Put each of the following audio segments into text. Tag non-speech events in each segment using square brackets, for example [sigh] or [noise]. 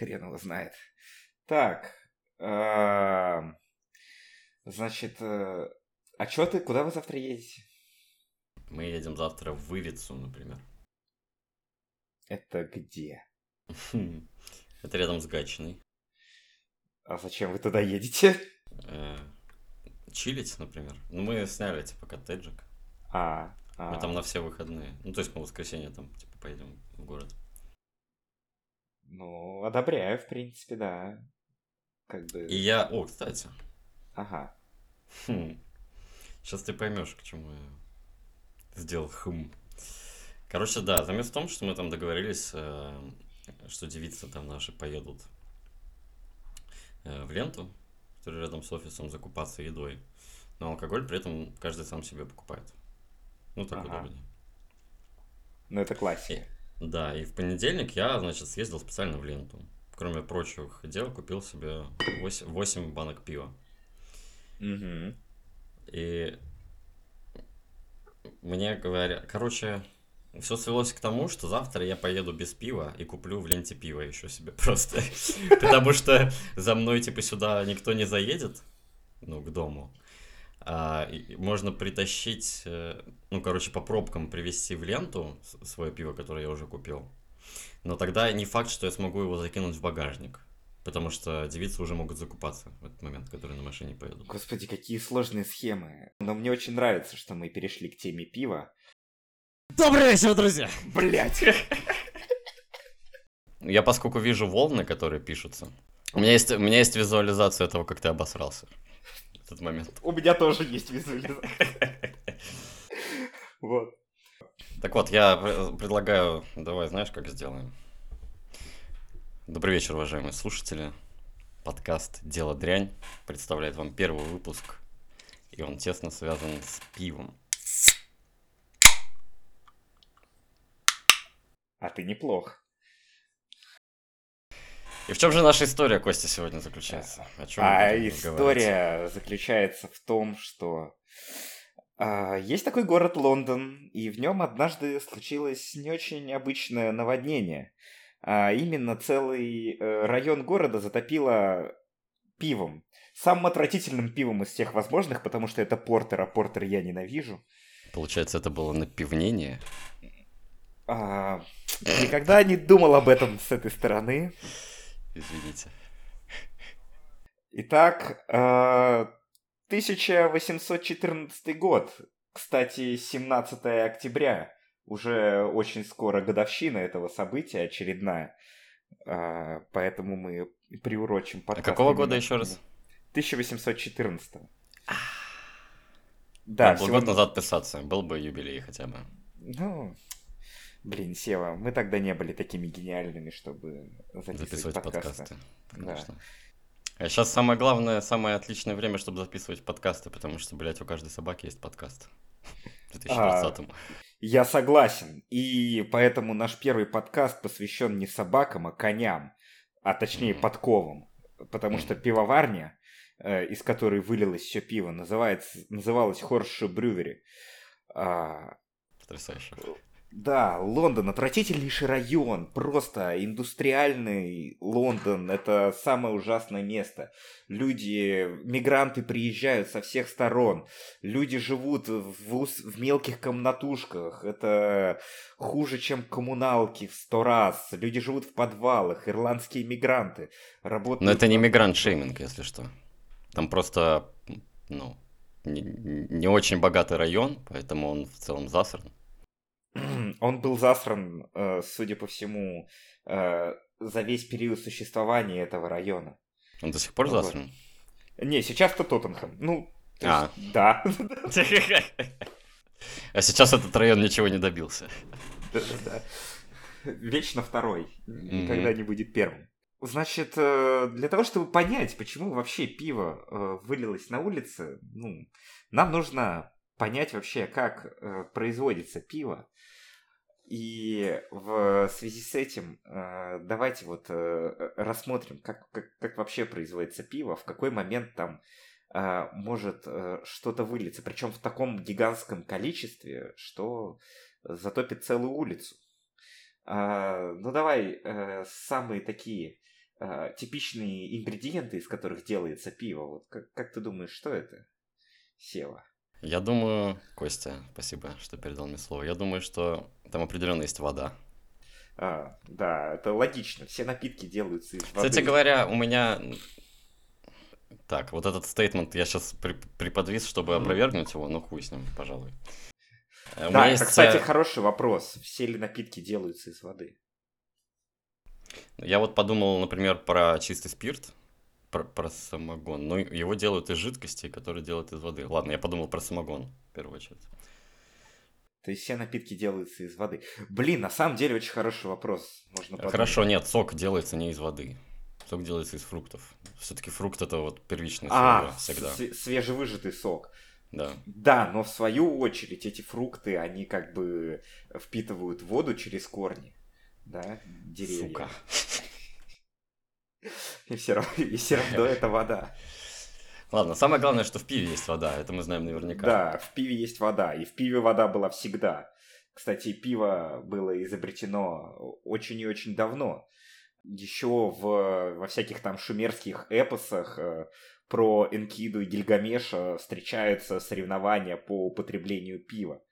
хрен его знает. Так, эм, значит, э, а чё ты, куда вы завтра едете? Мы едем завтра в Вырицу, например. Это где? [laughs] Это рядом с Гатчиной. А зачем вы туда едете? Э, чилить, например. Ну, мы сняли, типа, коттеджик. А, Мы а, там на все выходные. Ну, то есть мы в воскресенье там, типа, поедем в город. Ну, одобряю, в принципе, да. Как бы, И я... О, кстати. ага. Сейчас ты поймешь, к чему я сделал хм. Короче, да, замес в том, что мы там договорились, э, что девицы там наши поедут э, в ленту, которая рядом с офисом, закупаться едой. Но алкоголь при этом каждый сам себе покупает. Ну, так Ага. удобнее. Ну, это классика. Да, и в понедельник я, значит, съездил специально в ленту. Кроме прочих дел, купил себе 8, 8 банок пива. Мгм. И мне говорят, короче, все свелось к тому, что завтра я поеду без пива и куплю в ленте пиво еще себе [laughs] просто. Потому что за мной, типа, сюда никто не заедет, ну, к дому. А, можно притащить, э, ну, короче, по пробкам привезти в ленту свое пиво, которое я уже купил. Но тогда не факт, что я смогу его закинуть в багажник. Потому что девицы уже могут закупаться в этот момент, которые на машине поедут. Господи, какие сложные схемы. Но мне очень нравится, что мы перешли к теме пива. Добрый вечер, друзья! Блять! [laughs] Я поскольку вижу волны, которые пишутся, у меня есть, у меня есть визуализация того, как ты обосрался этот момент. У меня тоже есть визуализация. [laughs] Вот. Так вот, я пр- предлагаю, давай, знаешь, как сделаем? Добрый вечер, уважаемые слушатели. Подкаст «Дело дрянь» представляет вам первый выпуск, и он тесно связан с пивом. А ты неплох. И в чем же наша история, Костя, сегодня заключается? О чем А история заключается в том, что а, есть такой город Лондон, и в нем однажды случилось не очень обычное наводнение. А именно целый э, район города затопило пивом. Самым отвратительным пивом из всех возможных, потому что это портер, а портер я ненавижу. Получается, это было напивнение? А, никогда не думал об этом с этой стороны. Извините. Итак, э, 1814 год. Кстати, 17 октября. Уже очень скоро годовщина этого события, очередная. Э, Поэтому мы приурочим А подкаст. какого именно года еще раз? 1814. Да, Да, был сегодня- год назад писаться, был бы юбилей хотя бы. Ну, блин, Сева, мы тогда не были такими гениальными, чтобы записывать, записывать подкасты. подкасты. Да. Конечно. А сейчас самое главное, самое отличное время, чтобы записывать подкасты, потому что, блядь, у каждой собаки есть подкаст. В 2020 Я согласен. И поэтому наш первый подкаст посвящен не собакам, а коням. А точнее подковам. Потому что пивоварня, э, из которой вылилось все пиво, называется, называлась Хорши Брювери. А, Потрясающе. Да, Лондон отвратительнейший район, просто индустриальный Лондон, это самое ужасное место. Люди, мигранты приезжают со всех сторон, люди живут в, в мелких комнатушках, это хуже, чем коммуналки в сто раз. Люди живут в подвалах, ирландские мигранты работают... Но это не мигрант-шейминг, если что. Там просто, ну, не, не очень богатый район, поэтому он в целом засран. [clears throat] Он был засран, э, судя по всему, э, за весь период существования этого района. Он до сих пор Вот. засран. Не, сейчас-то Тоттенхэм. Ну, А. есть, да. [laughs] А сейчас этот район ничего не добился. Да-да-да. Вечно второй. Никогда не будет первым. Значит, э, для того, чтобы понять, почему вообще пиво вылилось на улице, ну, нам нужно понять вообще, как производится пиво. И в связи с этим э, давайте вот э, рассмотрим, как, как, как вообще производится пиво, в какой момент там э, может что-то вылиться. Причем в таком гигантском количестве, что затопит целую улицу. А, ну давай, самые такие типичные ингредиенты, из которых делается пиво. Вот как, как ты думаешь, что это, Сева? Я думаю, Костя, спасибо, что передал мне слово. Я думаю, что там определенно есть вода. А, да, это логично. Все напитки делаются из воды. Кстати говоря, у меня... Так, вот этот стейтмент я сейчас при приподвис, чтобы опровергнуть его, но хуй с ним, пожалуй. Э, да, это, кстати, э, хороший вопрос. Все ли напитки делаются из воды? Я вот подумал, например, про чистый спирт, про, про самогон. Но его делают из жидкости, которые делают из воды. Ладно, я подумал про самогон в первую очередь. То есть все напитки делаются из воды. Блин, на самом деле очень хороший вопрос. Можно подумать. Хорошо, нет, сок делается не из воды. Сок делается из фруктов. Все-таки фрукт это вот первичное а, всегда. свежевыжатый сок. Да. Да, но в свою очередь эти фрукты, они как бы впитывают воду через корни. Да, деревья. Сука. И все равно, и все равно это вода. Ладно, самое главное, что в пиве есть вода, это мы знаем наверняка. Да, в пиве есть вода, и в пиве вода была всегда. Кстати, пиво было изобретено очень и очень давно. Еще в, во всяких там шумерских эпосах э, про Энкиду и Гильгамеша встречаются соревнования по употреблению пива.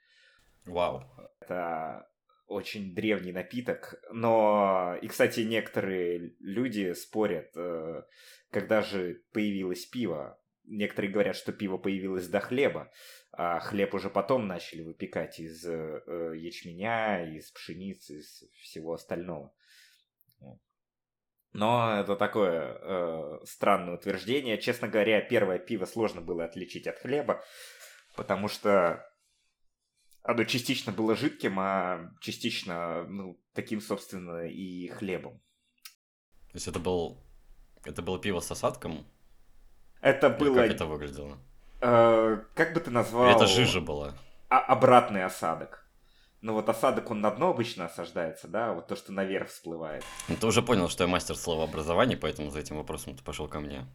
Вау. Это очень древний напиток, но и, кстати, некоторые люди спорят, э, когда же появилось пиво. Некоторые говорят, что пиво появилось до хлеба, а хлеб уже потом начали выпекать из э, ячменя, из пшеницы, из всего остального. Но это такое э, странное утверждение. Честно говоря, первое пиво сложно было отличить от хлеба, потому что оно частично было жидким, а частично, ну, таким, собственно, и хлебом. То есть это был, это было пиво с осадком? Это Или было... как это выглядело? Э, как бы ты назвал... Это жижа была? А обратный осадок. Ну вот осадок, он на дно обычно осаждается, да, вот то, что наверх всплывает. Ну ты уже понял, что я мастер словообразования, поэтому за этим вопросом ты пошел ко мне.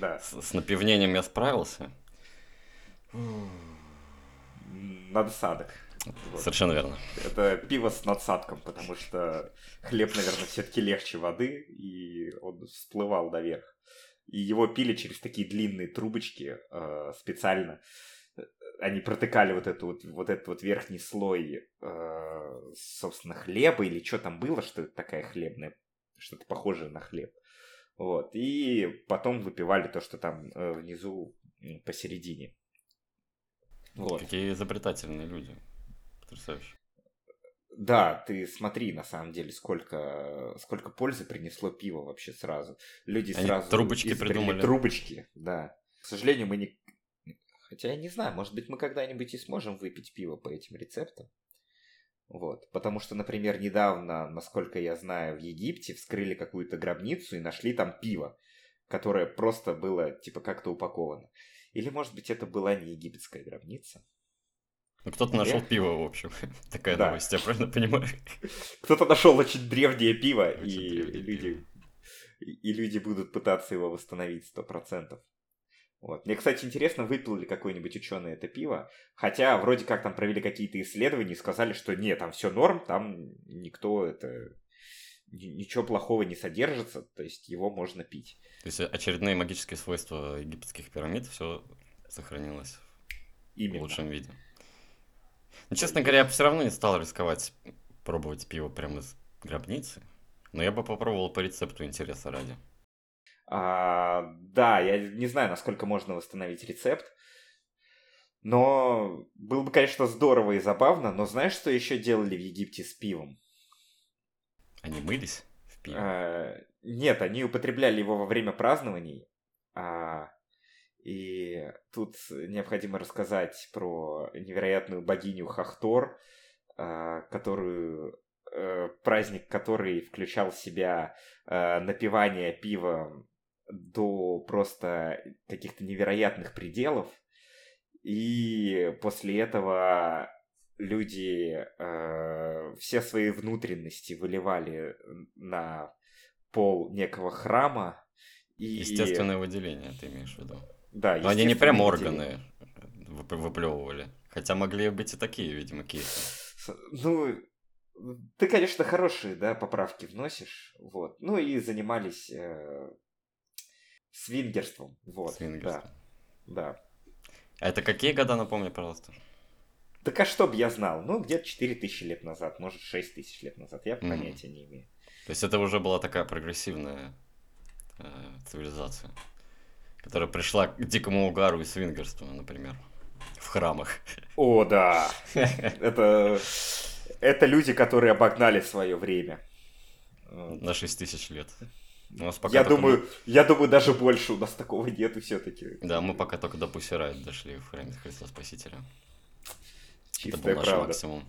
Да. С, с напивнением я справился надсадок. Вот. Совершенно верно. Это пиво с надсадком, потому что хлеб, наверное, все-таки легче воды, и он всплывал наверх. И его пили через такие длинные трубочки э, специально. Они протыкали вот, эту вот, вот этот вот верхний слой, э, собственно, хлеба или что там было, что это такая хлебная, что-то похожее на хлеб. Вот. И потом выпивали то, что там э, внизу посередине. Вот. Какие изобретательные люди. Потрясающе. Да, ты смотри, на самом деле, сколько, сколько пользы принесло пиво вообще сразу. Люди Они сразу трубочки придумали. Трубочки, да. К сожалению, мы не... Хотя я не знаю, может быть, мы когда-нибудь и сможем выпить пиво по этим рецептам. Вот. Потому что, например, недавно, насколько я знаю, в Египте вскрыли какую-то гробницу и нашли там пиво, которое просто было, типа, как-то упаковано. Или, может быть, это была не египетская гробница? Ну, кто-то нашел пиво, в общем. [laughs] Такая да. новость, я правильно понимаю? Кто-то нашел очень древнее пиво, очень и древнее люди пиво. и люди будут пытаться его восстановить сто процентов. Вот. Мне, кстати, интересно, выпил ли какой-нибудь ученый это пиво. Хотя вроде как там провели какие-то исследования и сказали, что нет, там все норм, там никто это ничего плохого не содержится, то есть его можно пить. То есть очередные магические свойства египетских пирамид все сохранилось Именно. в лучшем виде. Но, ну, честно говоря, я бы все равно не стал рисковать пробовать пиво прямо из гробницы, но я бы попробовал по рецепту интереса ради. А, да, я не знаю, насколько можно восстановить рецепт, но было бы, конечно, здорово и забавно, но знаешь, что еще делали в Египте с пивом? Они мылись в пиве? А, нет, они употребляли его во время празднований. А, и тут необходимо рассказать про невероятную богиню Хахтор, а, которую а, праздник который включал в себя а, напивание пива до просто каких-то невероятных пределов. И после этого люди э, все свои внутренности выливали на пол некого храма. И... Естественное выделение, ты имеешь в виду? Да, Но они не прям органы выплевывали. Хотя могли быть и такие, видимо, кейсы. Ну, ты, конечно, хорошие, да, поправки вносишь, вот. Ну и занимались э, свингерством, вот. Свингерством. Да, да. А это какие года, напомни, пожалуйста? Так а что бы я знал? Ну, где-то 4000 лет назад, может, 6000 лет назад, я mm. понятия не имею. То есть это уже была такая прогрессивная э, цивилизация, которая пришла к дикому угару и свингерству, например, в храмах. О, да. [laughs] Это, это люди, которые обогнали свое время. На 6 тысяч лет. У нас пока я, думаю, мы... я думаю, даже больше у нас такого нету все-таки. Да, мы пока только до Пусирайт дошли в храме Христа Спасителя. Чистая Это был наш правда. максимум.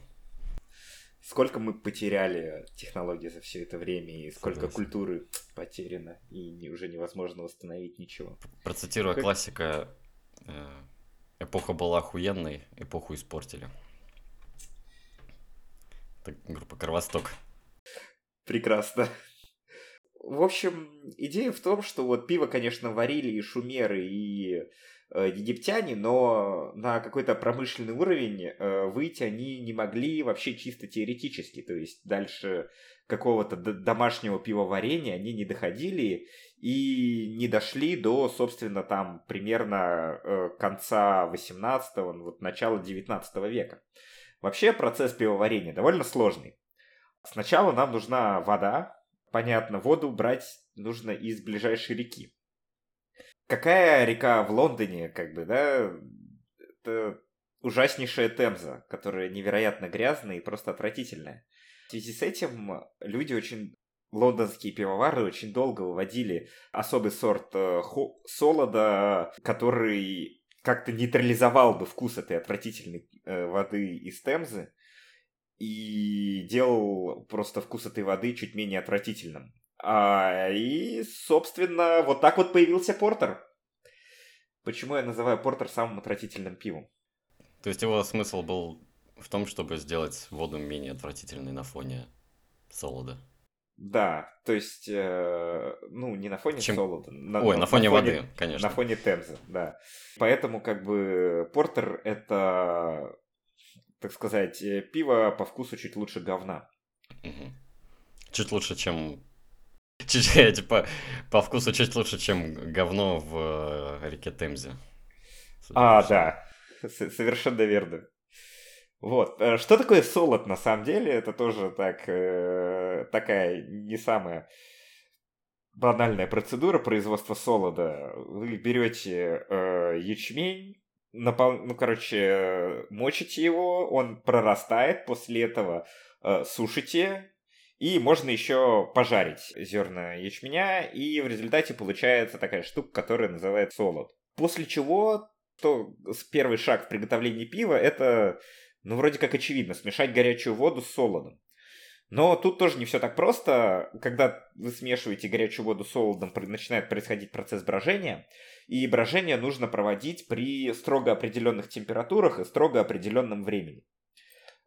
Сколько мы потеряли технологий за все это время, и сколько Согласен. культуры потеряно, и не, уже невозможно восстановить ничего. Процитируя как... классика, э, эпоха была охуенной, эпоху испортили. Это группа Кровосток. Прекрасно. В общем, идея в том, что вот пиво, конечно, варили и шумеры, и египтяне, но на какой-то промышленный уровень э, выйти они не могли вообще чисто теоретически. То есть дальше какого-то домашнего пивоварения они не доходили и не дошли до, собственно, там примерно э, конца 18-го, вот начала 19 века. Вообще процесс пивоварения довольно сложный. Сначала нам нужна вода, понятно, воду брать нужно из ближайшей реки. Какая река в Лондоне, как бы, да, это ужаснейшая Темза, которая невероятно грязная и просто отвратительная. В связи с этим люди очень лондонские пивовары очень долго выводили особый сорт э, солода, который как-то нейтрализовал бы вкус этой отвратительной э, воды из Темзы и делал просто вкус этой воды чуть менее отвратительным. А, и, собственно, вот так вот появился Портер. Почему я называю Портер самым отвратительным пивом? То есть его смысл был в том, чтобы сделать воду менее отвратительной на фоне солода. Да, то есть, э, ну, не на фоне Чем... солода. На, Ой, на, на фоне, фоне воды, конечно. На фоне Темзы, да. Поэтому, как бы, Портер — это так сказать, э, пиво по вкусу чуть лучше говна. Угу. Чуть лучше, чем... [laughs] Чуть, э, типа, по вкусу чуть лучше, чем говно в э, реке Темзе. А, да. Совершенно верно. Вот. Что такое солод на самом деле? Это тоже так, такая не самая банальная процедура производства солода. Вы берете э, ячмень, напол... ну, короче, мочите его, он прорастает, после этого э, сушите, и можно еще пожарить зерна ячменя, и в результате получается такая штука, которая называется солод. После чего, то первый шаг в приготовлении пива, это, ну, вроде как очевидно, смешать горячую воду с солодом. Но тут тоже не все так просто. Когда вы смешиваете горячую воду с солодом, начинает происходить процесс брожения. И брожение нужно проводить при строго определенных температурах и строго определенном времени.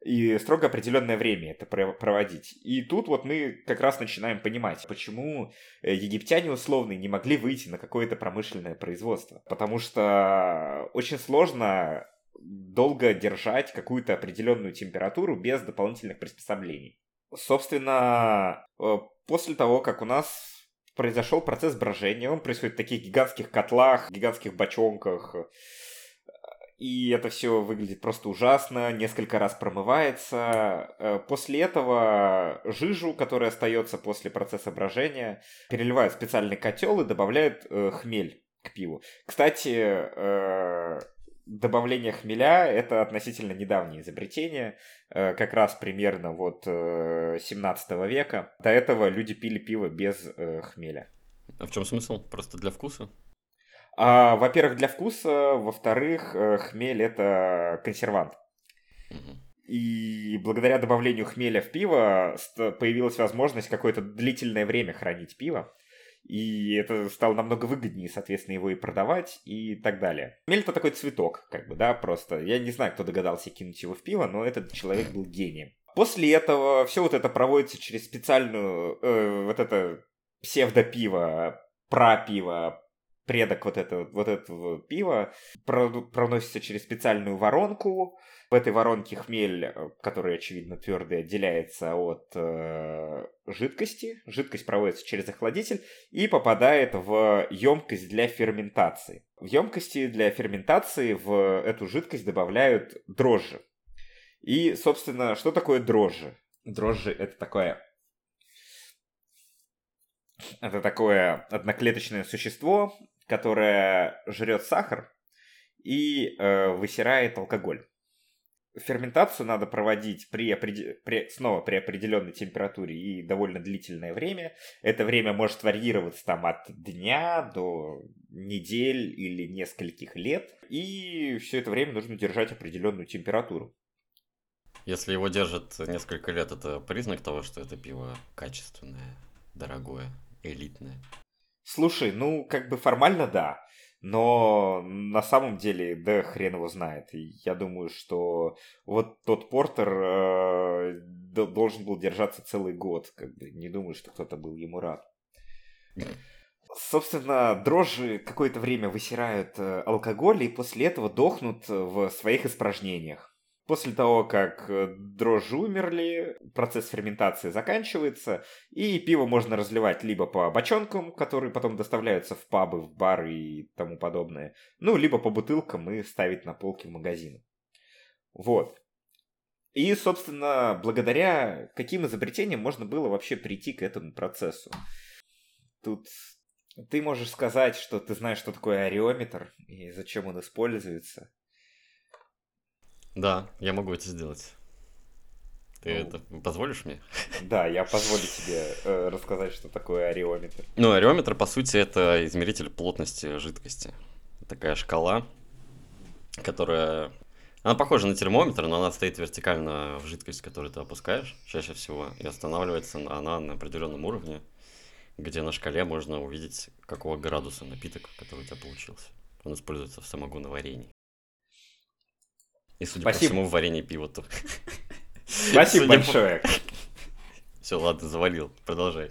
И строго определенное время это проводить. И тут вот мы как раз начинаем понимать, почему э, египтяне условные не могли выйти на какое-то промышленное производство. Потому что очень сложно долго держать какую-то определенную температуру без дополнительных приспособлений. Собственно, э, после того, как у нас произошел процесс брожения, он происходит в таких гигантских котлах, гигантских бочонках, и это все выглядит просто ужасно, несколько раз промывается. Э, после этого жижу, которая остается после процесса брожения, переливают в специальный котел и добавляют э, хмель к пиву. Кстати, э, добавление хмеля это относительно недавнее изобретение, как раз примерно вот 17 э, века. До этого люди пили пиво без хмеля. А в чем смысл? Просто для вкуса? А, во-первых, для вкуса, во-вторых, хмель это консервант. И благодаря добавлению хмеля в пиво появилась возможность какое-то длительное время хранить пиво и это стало намного выгоднее, соответственно, его и продавать и так далее. Мель это такой цветок, как бы, да, просто. Я не знаю, кто догадался кинуть его в пиво, но этот человек был гением. После этого все вот это проводится через специальную, э, вот это псевдопиво, пропиво, предок вот этого, вот этого пива проносится через специальную воронку. В этой воронке хмель, э, который, очевидно, твердый, отделяется от э, жидкости. Жидкость проводится через охладитель и попадает в емкость для ферментации. В емкости для ферментации в эту жидкость добавляют дрожжи. И, собственно, что такое дрожжи? Дрожжи это такое это такое одноклеточное существо, которое жрет сахар и э, высирает алкоголь. Ферментацию надо проводить при, при, снова при определенной температуре и довольно длительное время. Это время может варьироваться там от дня до недель или нескольких лет. И все это время нужно держать определенную температуру. Если его держат несколько лет, это признак того, что это пиво качественное, дорогое элитная. Слушай, ну, как бы формально да. Но на самом деле, да хрен его знает. Я думаю, что вот тот портер э, должен был держаться целый год. Как бы не думаю, что кто-то был ему рад. Собственно, дрожжи какое-то время высирают э, алкоголь и после этого дохнут в своих испражнениях. После того, как э, дрожжи умерли, процесс ферментации заканчивается, и пиво можно разливать либо по бочонкам, которые потом доставляются в пабы, в бары и тому подобное, ну, либо по бутылкам и ставить на полки в магазины. Вот. И, собственно, благодаря каким изобретениям можно было вообще прийти к этому процессу? Тут ты можешь сказать, что ты знаешь, что такое ареометр и зачем он используется. Да, я могу это сделать. Ты ну, это позволишь мне? Да, я позволю тебе э, рассказать, что такое ареометр. Ну, ареометр, по сути, это измеритель плотности жидкости. Такая шкала, которая... Она похожа на термометр, но она стоит вертикально в жидкость, которую ты опускаешь чаще всего, и останавливается она на определенном уровне, где на шкале можно увидеть, какого градуса напиток, который у тебя получился. Он используется в самогоноварении. И, судя Спасибо. по всему, в варенье пива то. Спасибо большое. По... Все, ладно, завалил. Продолжай.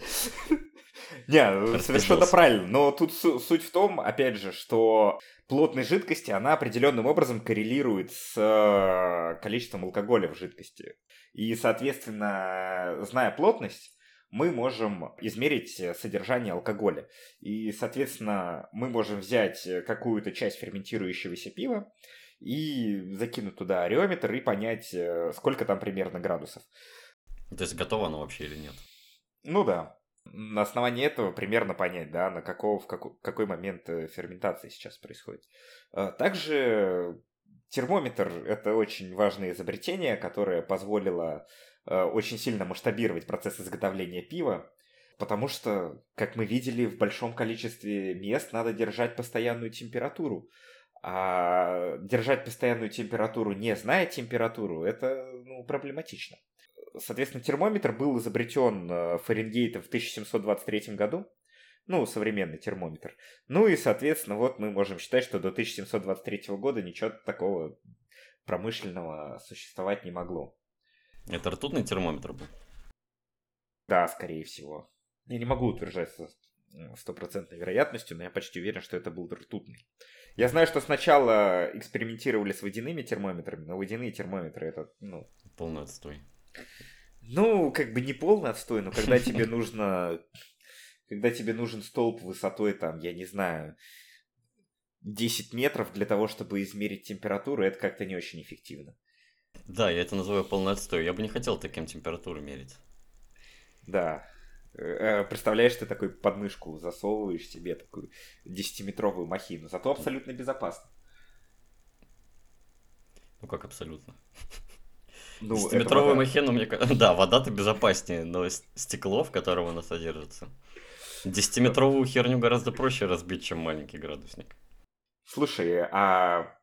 Не, совершенно правильно. Но тут суть в том, опять же, что плотность жидкости, она определенным образом коррелирует с э, количеством алкоголя в жидкости. И, соответственно, зная плотность, мы можем измерить содержание алкоголя. И, соответственно, мы можем взять какую-то часть ферментирующегося пива, и закинуть туда ареометр и понять, э, сколько там примерно градусов. То есть готово оно вообще или нет? Ну да. На основании этого примерно понять, да, на какого, в какой, какой момент э, ферментации сейчас происходит. А также термометр – это очень важное изобретение, которое позволило э, очень сильно масштабировать процесс изготовления пива, потому что, как мы видели, в большом количестве мест надо держать постоянную температуру. А держать постоянную температуру, не зная температуру, это ну, проблематично. Соответственно, термометр был изобретен э, Фаренгейтом в 1723 году. Ну, современный термометр. Ну и, соответственно, вот мы можем считать, что до 1723 года ничего такого промышленного существовать не могло. Это ртутный термометр был? Да, скорее всего. Я не могу утверждать с стопроцентной вероятностью, но я почти уверен, что это был ртутный. Я знаю, что сначала экспериментировали с водяными термометрами, но водяные термометры это, ну... Полный отстой. Ну, как бы не полный отстой, но когда тебе [laughs] нужно... Когда тебе нужен столб высотой, там, я не знаю, 10 метров для того, чтобы измерить температуру, это как-то не очень эффективно. Да, я это называю полный отстой. Я бы не хотел таким температуру мерить. Да. Э, представляешь, ты такой подмышку засовываешь себе такую 10-метровую махину. Зато абсолютно безопасно. Ну как абсолютно? [laughs] Ну, 10-метровую махину, мне [laughs] Да, вода-то безопаснее, но стекло, в котором она содержится. 10-метровую херню гораздо проще разбить, чем маленький градусник. Слушай, а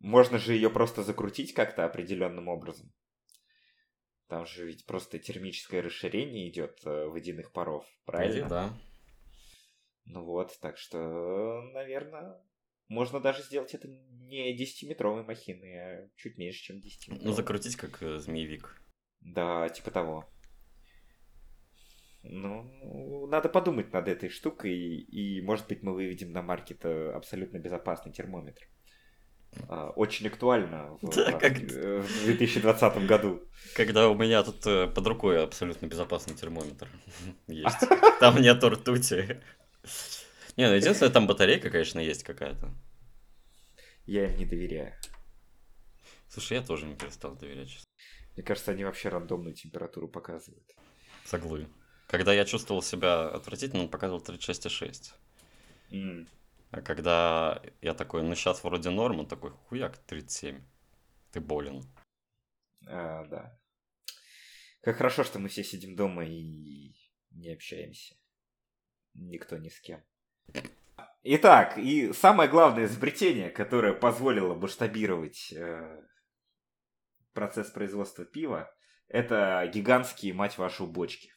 можно же ее просто закрутить как-то определенным образом? Там же ведь просто термическое расширение идет э, водяных паров, правильно? Или да. Ну вот, так что, наверное, можно даже сделать это не 10-метровой махиной, а чуть меньше, чем 10 Ну, закрутить как э, змеевик. Да, типа того. Ну, надо подумать над этой штукой, и, может быть, мы выведем на маркет э, абсолютно безопасный термометр. А, очень актуально в, [laughs] да, как... Э, в 2020 году. Когда у меня тут э, под рукой абсолютно безопасный термометр [laughs] есть. [laughs] Там нету ртути. Не, ну единственное, там батарейка, конечно, есть какая-то. Я им не доверяю. Слушай, я тоже не перестал доверять. Честно. Мне кажется, они вообще рандомную температуру показывают. Соглы. Когда я чувствовал себя отвратительно, он показывал 36,6. Mm. А когда я такой, ну сейчас вроде норм, он такой, хуяк, 37. Ты болен. А, да. Как хорошо, что мы все сидим дома и не общаемся. Никто ни с кем. Итак, и самое главное изобретение, которое позволило масштабировать э, процесс производства пива, это гигантские, мать вашу, бочки.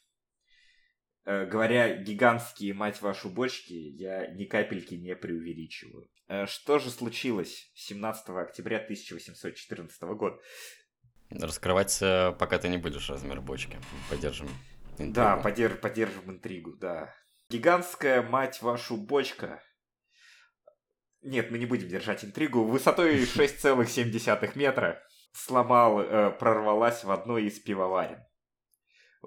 Э, говоря гигантские, мать вашу, бочки, я ни капельки не преувеличиваю. Э, что же случилось 17 октября 1814 года? Раскрывать, э, пока ты не будешь размер бочки. Поддержим интригу. Да, подерж, поддержим интригу, да. Гигантская, мать вашу, бочка. Нет, мы не будем держать интригу. Высотой [laughs] 6,7 метра сломал, прорвалась в одной из пивоварен.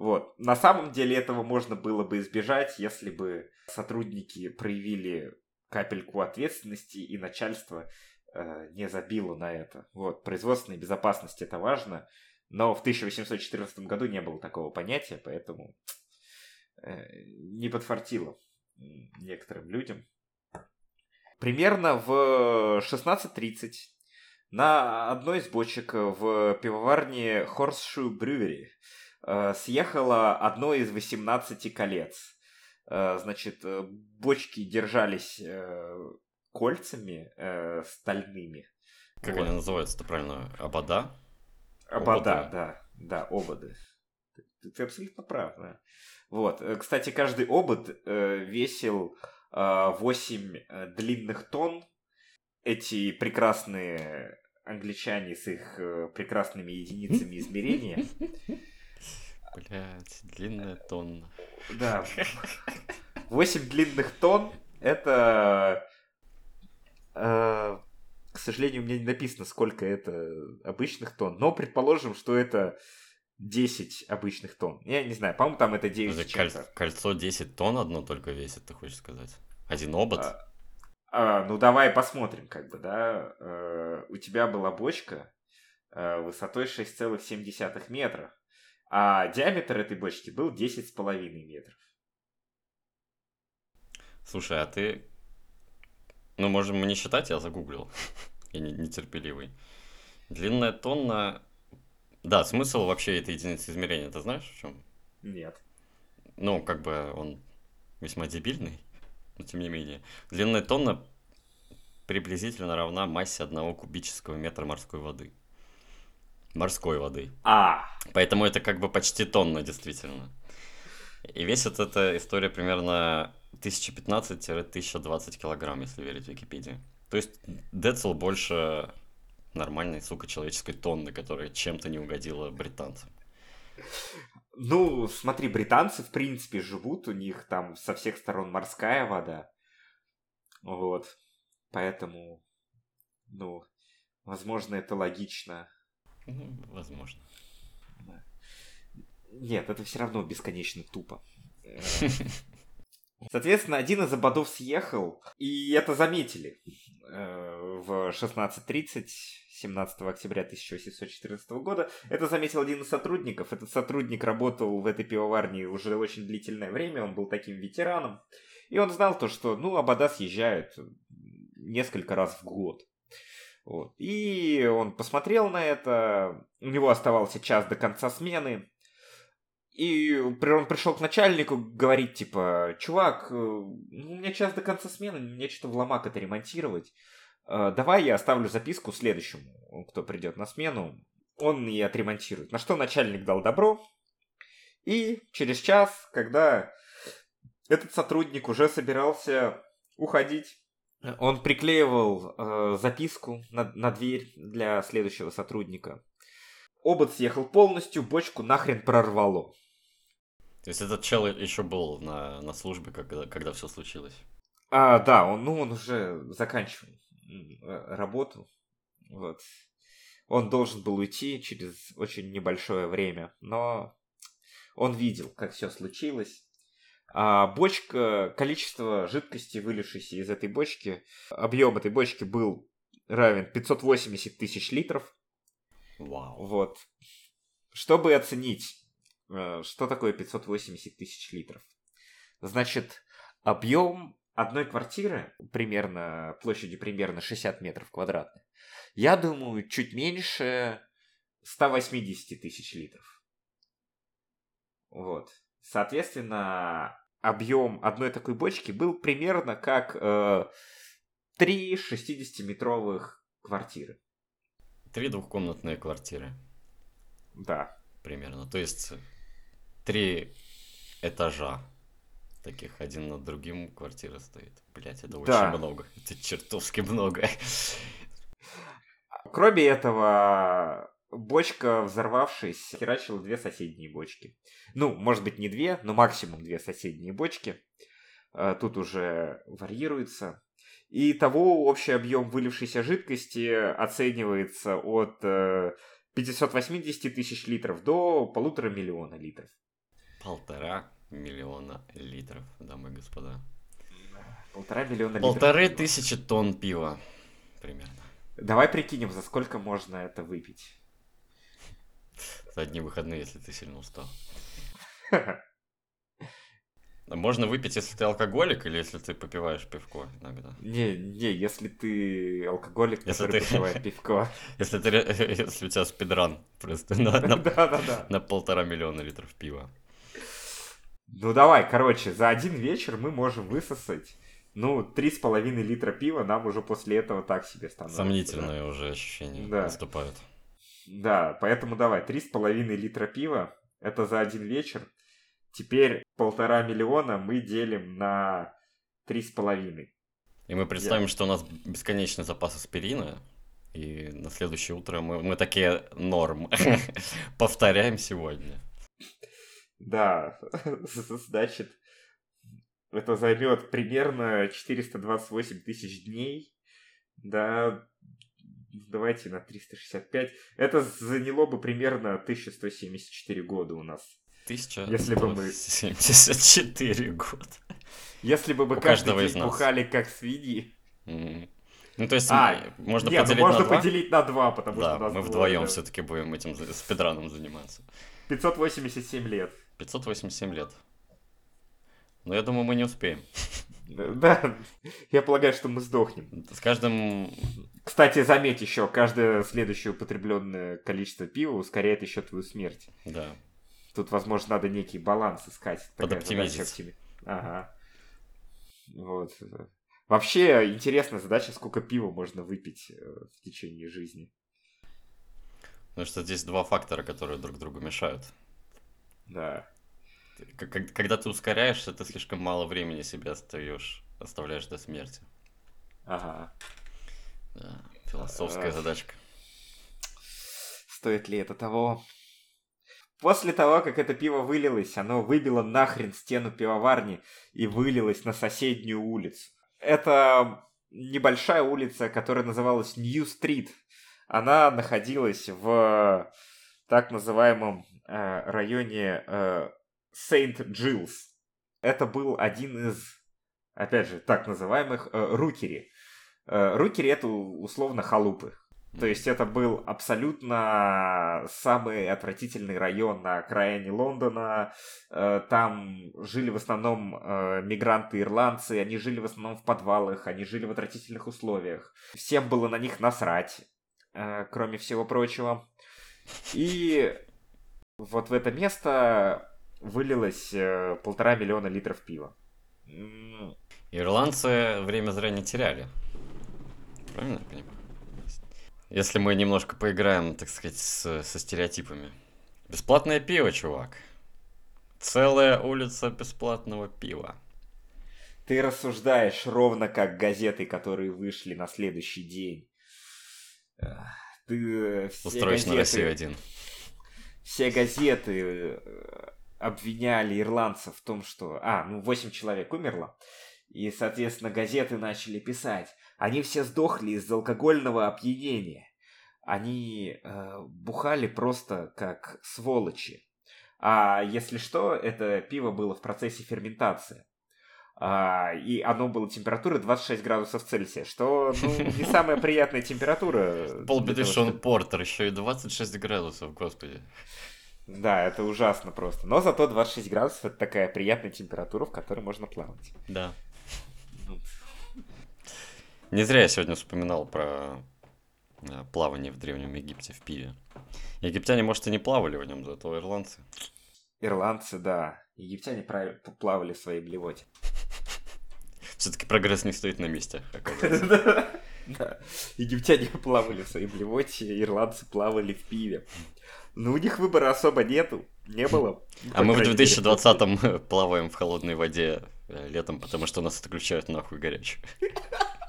Вот. На самом деле этого можно было бы избежать, если бы сотрудники проявили капельку ответственности и начальство э, не забило на это. Вот. Производственная безопасность это важно, но в 1814 году не было такого понятия, поэтому э, не подфартило некоторым людям. Примерно в 16.30 на одной из бочек в пивоварне Horseshoe Brewery съехало одно из 18 колец. Э, значит, э, бочки держались кольцами стальными. Как вот. они называются-то правильно? Обода? Обода, да, да, ободы. Ты, ты абсолютно прав, да. Вот. Кстати, каждый обод весил 8 длинных тонн. Эти прекрасные англичане с их прекрасными единицами измерения [laughs] Блять, длинная тонна. Да. 8 длинных тонн это... Э, к сожалению, у меня не написано, сколько это обычных тонн, но предположим, что это 10 обычных тонн. Я не знаю, по-моему, там это 9 это коль- Кольцо 10 тонн одно только весит, ты хочешь сказать? Один обод? А, а, ну, давай посмотрим, как бы, да. А, у тебя была бочка а, высотой 6,7 метра. А диаметр этой бочки был 10,5 метров. Слушай, а ты... Ну, можем не считать, я загуглил. [laughs] я не, нетерпеливый. Длинная тонна... Да, смысл вообще этой единицы измерения, ты знаешь в чем? Нет. Ну, как бы он весьма дебильный, но тем не менее. Длинная тонна приблизительно равна массе одного кубического метра морской воды морской воды. А. Поэтому это как бы почти тонна, действительно. И весит эта история примерно 1015-1020 килограмм, если верить Википедии. То есть Децл больше нормальной, сука, человеческой тонны, которая чем-то не угодила британцам. Ну, смотри, британцы, в принципе, живут, у них там со всех сторон морская вода. Вот. Поэтому, ну, возможно, это логично. Ну, возможно. Нет, это все равно бесконечно тупо. Соответственно, один из ободов съехал, и это заметили э, в 16.30 17 октября 1814 года. Это заметил один из сотрудников. Этот сотрудник работал в этой пивоварне уже очень длительное время, он был таким ветераном. И он знал то, что, ну, обода съезжают несколько раз в год. Вот. И он посмотрел на это, у него оставался час до конца смены, и он пришел к начальнику, говорит, типа, чувак, э, ну, у меня час до конца смены, мне что-то в ломак это ремонтировать. Э, давай я оставлю записку следующему, кто придет на смену, он и отремонтирует. На что начальник дал добро, и через час, когда этот сотрудник уже собирался уходить, он приклеивал э, записку на, на дверь для следующего сотрудника. Обод съехал полностью, бочку нахрен прорвало. То есть этот чел еще был на, на службе, когда, когда все случилось? А, да, он, ну, он уже заканчивал э, работу. Вот. Он должен был уйти через очень небольшое время, но он видел, как все случилось. А бочка, количество жидкости, вылившейся из этой бочки, объем этой бочки был равен 580 тысяч литров. Вау. Вот. Чтобы оценить, э, что такое 580 тысяч литров. Значит, объем одной квартиры, примерно площадью примерно 60 метров квадратных, я думаю, чуть меньше 180 тысяч литров. Вот. Соответственно, объем одной такой бочки был примерно как э, 3 60-метровых квартиры. Три двухкомнатные квартиры. Да. Примерно. То есть три этажа таких один над другим квартира стоит. Блять, это Да. очень много. Это чертовски много. Кроме этого, бочка, взорвавшись, херачила две соседние бочки. Ну, может быть, не две, но максимум две соседние бочки. Э, Тут уже варьируется. И того общий объем вылившейся жидкости оценивается от э, 580 тысяч литров до полутора миллиона литров. Полтора миллиона литров, дамы и господа. Полтора миллиона литров. Полторы тысячи тонн пива. Примерно. Давай прикинем, за сколько можно это выпить. За одни выходные, если ты сильно устал. [laughs] Можно выпить, если ты алкоголик или если ты попиваешь пивко иногда. Не, не, если ты алкоголик, Если ты- попивает [laughs] пивко. Если, ты, [laughs] если у тебя спидран просто на, на- Да-да-да. на полтора миллиона литров пива. Ну давай, короче, за один вечер мы можем высосать, ну, три с половиной литра пива нам уже после этого так себе становится. Сомнительные уже ощущения Да. наступают. Да, поэтому давай, три с половиной литра пива, это за один вечер. Теперь полтора миллиона мы делим на три с половиной. И мы представим, что у нас бесконечный запас аспирина, и на следующее утро мы, мы такие норм. [laughs] Повторяем сегодня. Да, [laughs] значит, это займет примерно 428 тысяч дней. Да, давайте на 365. Это заняло бы примерно 1174 года у нас. Если бы мы- 74 года. Если бы мы У каждый из день нас. бухали как свиньи. Ну, то есть, А, можно Нет, ну поделить можно на два. поделить на два, потому Да, что у нас мы двое, вдвоем да. все-таки будем этим спидраном заниматься. 587 лет. 587 лет. Но я думаю, мы не успеем. Да, я полагаю, что мы сдохнем. С каждым... Кстати, заметь еще, каждое следующее употребленное количество пива ускоряет еще твою смерть. Да. Тут, возможно, надо некий баланс искать. Такая Подоптимизить. Ага. Вот. Вообще, интересная задача, сколько пива можно выпить э, в течение жизни. Потому что здесь два фактора, которые друг другу мешают. Да. Когда ты ускоряешься, ты слишком мало времени себе остаешь, оставляешь до смерти. Ага. Да, философская задачка. Стоит ли это того? После того, как это пиво вылилось, оно выбило нахрен стену пивоварни и вылилось на соседнюю улицу. Это небольшая улица, которая называлась Нью-стрит. Она находилась в так называемом э, районе э, Сейнт-Джилс. Это был один из, опять же, так называемых э, рукери. Э, рукери это условно халупы. То есть это был абсолютно самый отвратительный район на окраине Лондона. Э, Там жили в основном э, мигранты-ирландцы, они жили в основном в подвалах, они жили в отвратительных условиях. Всем было на них насрать, кроме всего прочего. И вот в это место вылилось полтора миллиона литров пива. Ирландцы время зря не теряли. Правильно я понимаю? Если мы немножко поиграем, так сказать, с- со стереотипами. Бесплатное пиво, чувак. Целая улица бесплатного пива. Ты рассуждаешь ровно как газеты, которые вышли на следующий день. Ты э, все Устроишь на газеты, Россию один. все газеты э, обвиняли ирландцев в том, что... А, ну 8 человек умерло. И, соответственно, газеты начали писать. Они все сдохли из-за алкогольного опьянения. Они э, бухали просто как сволочи. А если что, это пиво было в процессе ферментации. А, и оно было температуры 26 градусов Цельсия, что ну, не самая приятная температура. Полбеды Шон Портер, еще и 26 градусов, господи. Да, это ужасно просто. Но зато 26 градусов это такая приятная температура, в которой можно плавать. Да. Не зря я сегодня вспоминал про э, плавание в Древнем Египте в пиве. Египтяне, может, и не плавали в нем, зато ирландцы. Ирландцы, да. Египтяне плавали в своей блевоте. Все-таки прогресс не стоит на месте, [laughs] Да. Египтяне плавали в своей блевоте, ирландцы плавали в пиве. Ну, у них выбора особо нету. Не было. А мы в 2020-м плаваем в холодной воде э, летом, потому что нас отключают нахуй горячую. [laughs]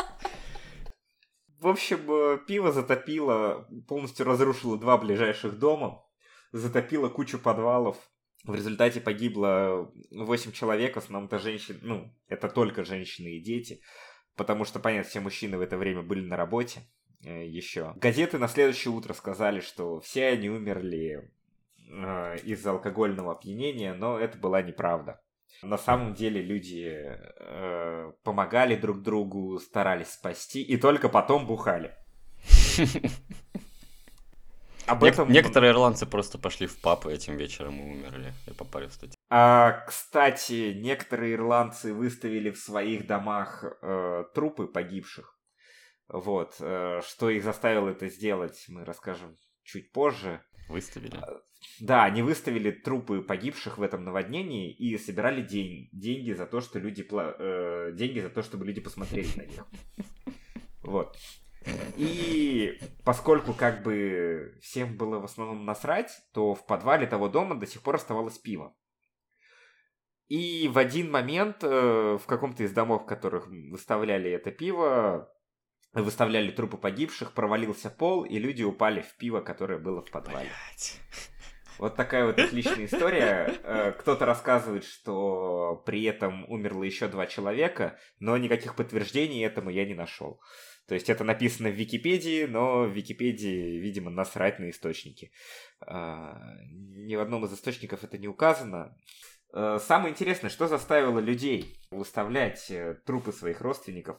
В общем, э, пиво затопило, полностью разрушило два ближайших дома, затопило кучу подвалов. В результате погибло 8 человек, в основном-то женщин, ну, это только женщины и дети, потому что, понятно, все мужчины в это время были на работе э, еще. Газеты на следующее утро сказали, что все они умерли э, из-за алкогольного опьянения, но это была неправда. На самом деле люди э, помогали друг другу, старались спасти и только потом бухали. [laughs] Об этом... Некоторые ирландцы просто пошли в паб этим вечером и умерли. Я попали в статью. А, кстати, некоторые ирландцы выставили в своих домах э, трупы погибших. Вот. Э, что их заставило это сделать, мы расскажем чуть позже. Выставили? Да, они выставили трупы погибших в этом наводнении и собирали день, деньги за то, что люди э, деньги за то, чтобы люди посмотрели на них. Вот. И поскольку как бы всем было в основном насрать, то в подвале того дома до сих пор оставалось пиво. И в один момент э, в каком-то из домов, в которых выставляли это пиво, выставляли трупы погибших, провалился пол, и люди упали в пиво, которое было в подвале. Блять. Вот такая вот отличная история. Э, кто-то рассказывает, что при этом умерло еще два человека, но никаких подтверждений этому я не нашел. То есть это написано в Википедии, но в Википедии, видимо, насрать на источники. А, ни в одном из источников это не указано. Э, самое интересное, что заставило людей выставлять э, трупы своих родственников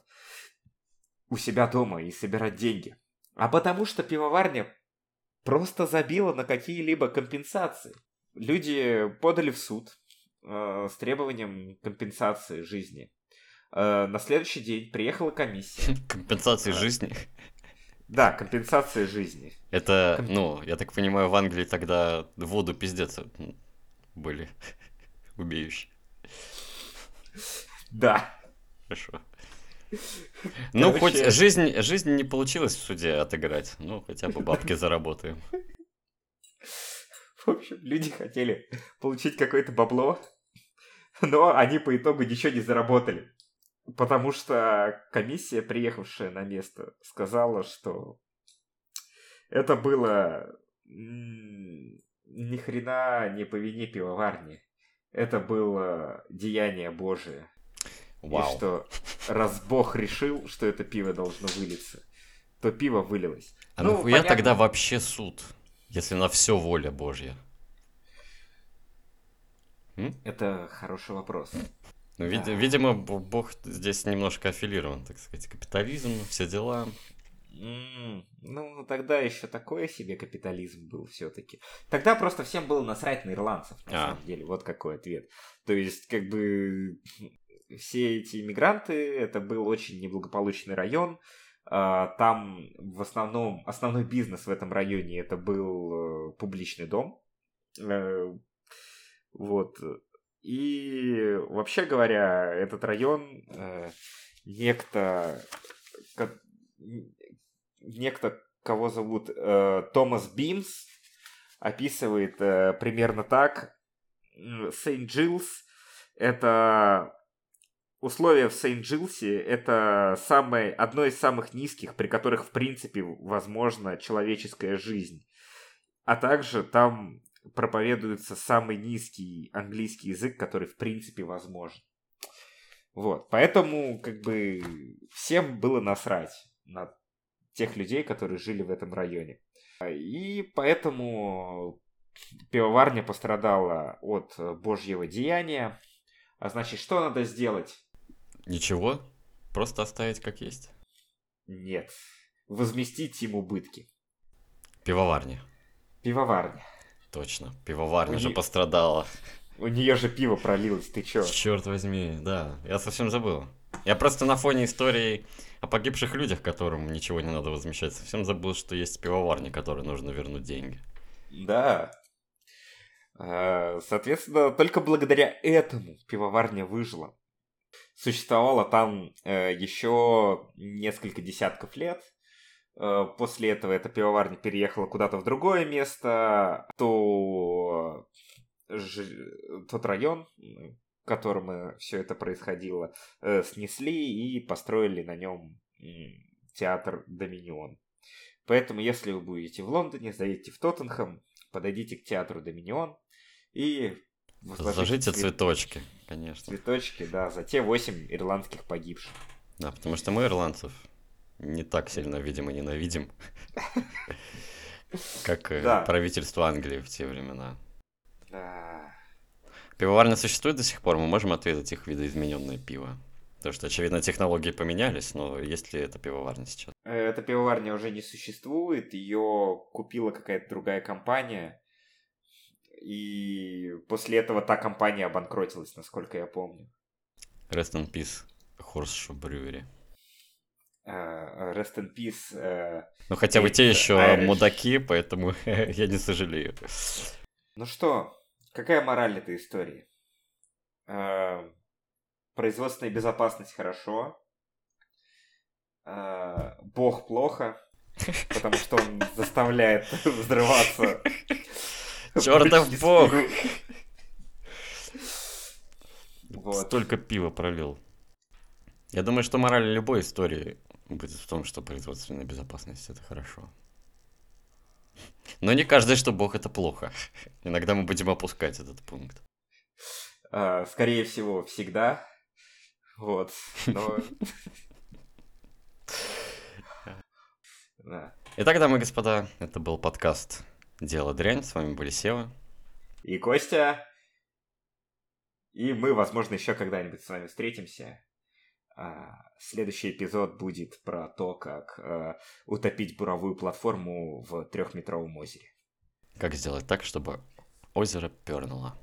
у себя дома и собирать деньги. А потому что пивоварня просто забила на какие-либо компенсации. Люди подали в суд э, с требованием компенсации жизни. Э, на следующий день приехала комиссия. [laughs] Компенсации э, жизни? Да, компенсация жизни. Это, Комп... ну, я так понимаю, в Англии тогда воду пиздец были [laughs] убеющие. Да. Хорошо. [laughs] Ну, хоть жизнь, жизнь не получилось в суде отыграть. Ну, хотя бы бабки заработаем. В общем, люди хотели получить какое-то бабло, но они по итогу ничего не заработали. Потому что комиссия, приехавшая на место, сказала, что это было ни хрена не по вине пивоварни. Это было деяние Божие. Вау. И что раз Бог решил, что это пиво должно вылиться, то пиво вылилось. А ну, нахуя понятно... тогда вообще суд, если на все воля Божья? М? Это хороший вопрос. Ну, вид- да. видимо, Бог здесь немножко аффилирован, так сказать, капитализм, все дела. Mm, ну, тогда еще такое себе капитализм был все-таки. Тогда просто всем было насрать на ирландцев, на а. самом деле. Вот какой ответ. То есть, как бы, все эти иммигранты, это был очень неблагополучный район. А, там в основном, основной бизнес в этом районе это был э, публичный дом. Э, вот. И вообще говоря, этот район э, некто, некто, кого зовут Томас Бимс, описывает примерно так. Сент-Джилс это условия в Сент-Джилсе это самое, одно из самых низких, при которых, в принципе, возможна человеческая жизнь. А также там проповедуется самый низкий английский язык, который в принципе возможен. Вот, поэтому как бы всем было насрать на тех людей, которые жили в этом районе. И поэтому пивоварня пострадала от божьего деяния. А значит, что надо сделать? Ничего, просто оставить как есть. Нет, возместить им убытки. Пивоварня. Пивоварня. Точно, пивоварня У же не- пострадала. У нее же пиво пролилось, ты чё? Черт возьми, да, я совсем забыл. Я просто на фоне истории о погибших людях, которым ничего не надо возмещать, совсем забыл, что есть пивоварня, которой нужно вернуть деньги. Да. А, Соответственно, только благодаря этому пивоварня выжила. Существовала там э, еще несколько десятков лет. Э, После этого эта пивоварня переехала куда-то в другое место, то ж- тот район, в котором все это происходило, э, снесли и построили на нем театр Доминион. Поэтому, если вы будете в Лондоне, заедете в Тоттенхэм, подойдите к театру Доминион и возложите Зажите цвет- цветочки, конечно. цветочки, да, за те восемь ирландских погибших. Да, потому что мы, ирландцев, не так сильно, видимо, ненавидим, [laughs] как э, правительство Англии в те времена. Пивоварня существует до сих пор, мы можем ответить их видоизмененное пиво. Потому что, очевидно, технологии поменялись, но есть ли это пивоварня сейчас? Э, Эта пивоварня уже не существует, ее купила какая-то другая компания. И после этого та компания обанкротилась, насколько я помню. Rest in peace, Horseshoe Brewery. Э, Rest in peace. э, Ну, хотя бы те еще Irish. мудаки, поэтому [laughs] я не сожалею. Ну что, какая мораль этой истории? Э, Производственная безопасность хорошо. Бог плохо, потому что он заставляет [laughs] взрываться. С бог! Вот. Столько пива пролил. Я думаю, что мораль любой истории будет в том, что производственная безопасность это хорошо. Но не каждый, что бог это плохо. Иногда мы будем опускать этот пункт. Э, Скорее всего, всегда. Вот. Но... [laughs] Итак, дамы и господа, это был подкаст «Дело дрянь». С вами были Сева. И Костя. И мы, возможно, еще когда-нибудь с вами встретимся. А, Следующий эпизод будет про то, как э, утопить буровую платформу в трехметровом озере. Как сделать так, чтобы озеро пернуло?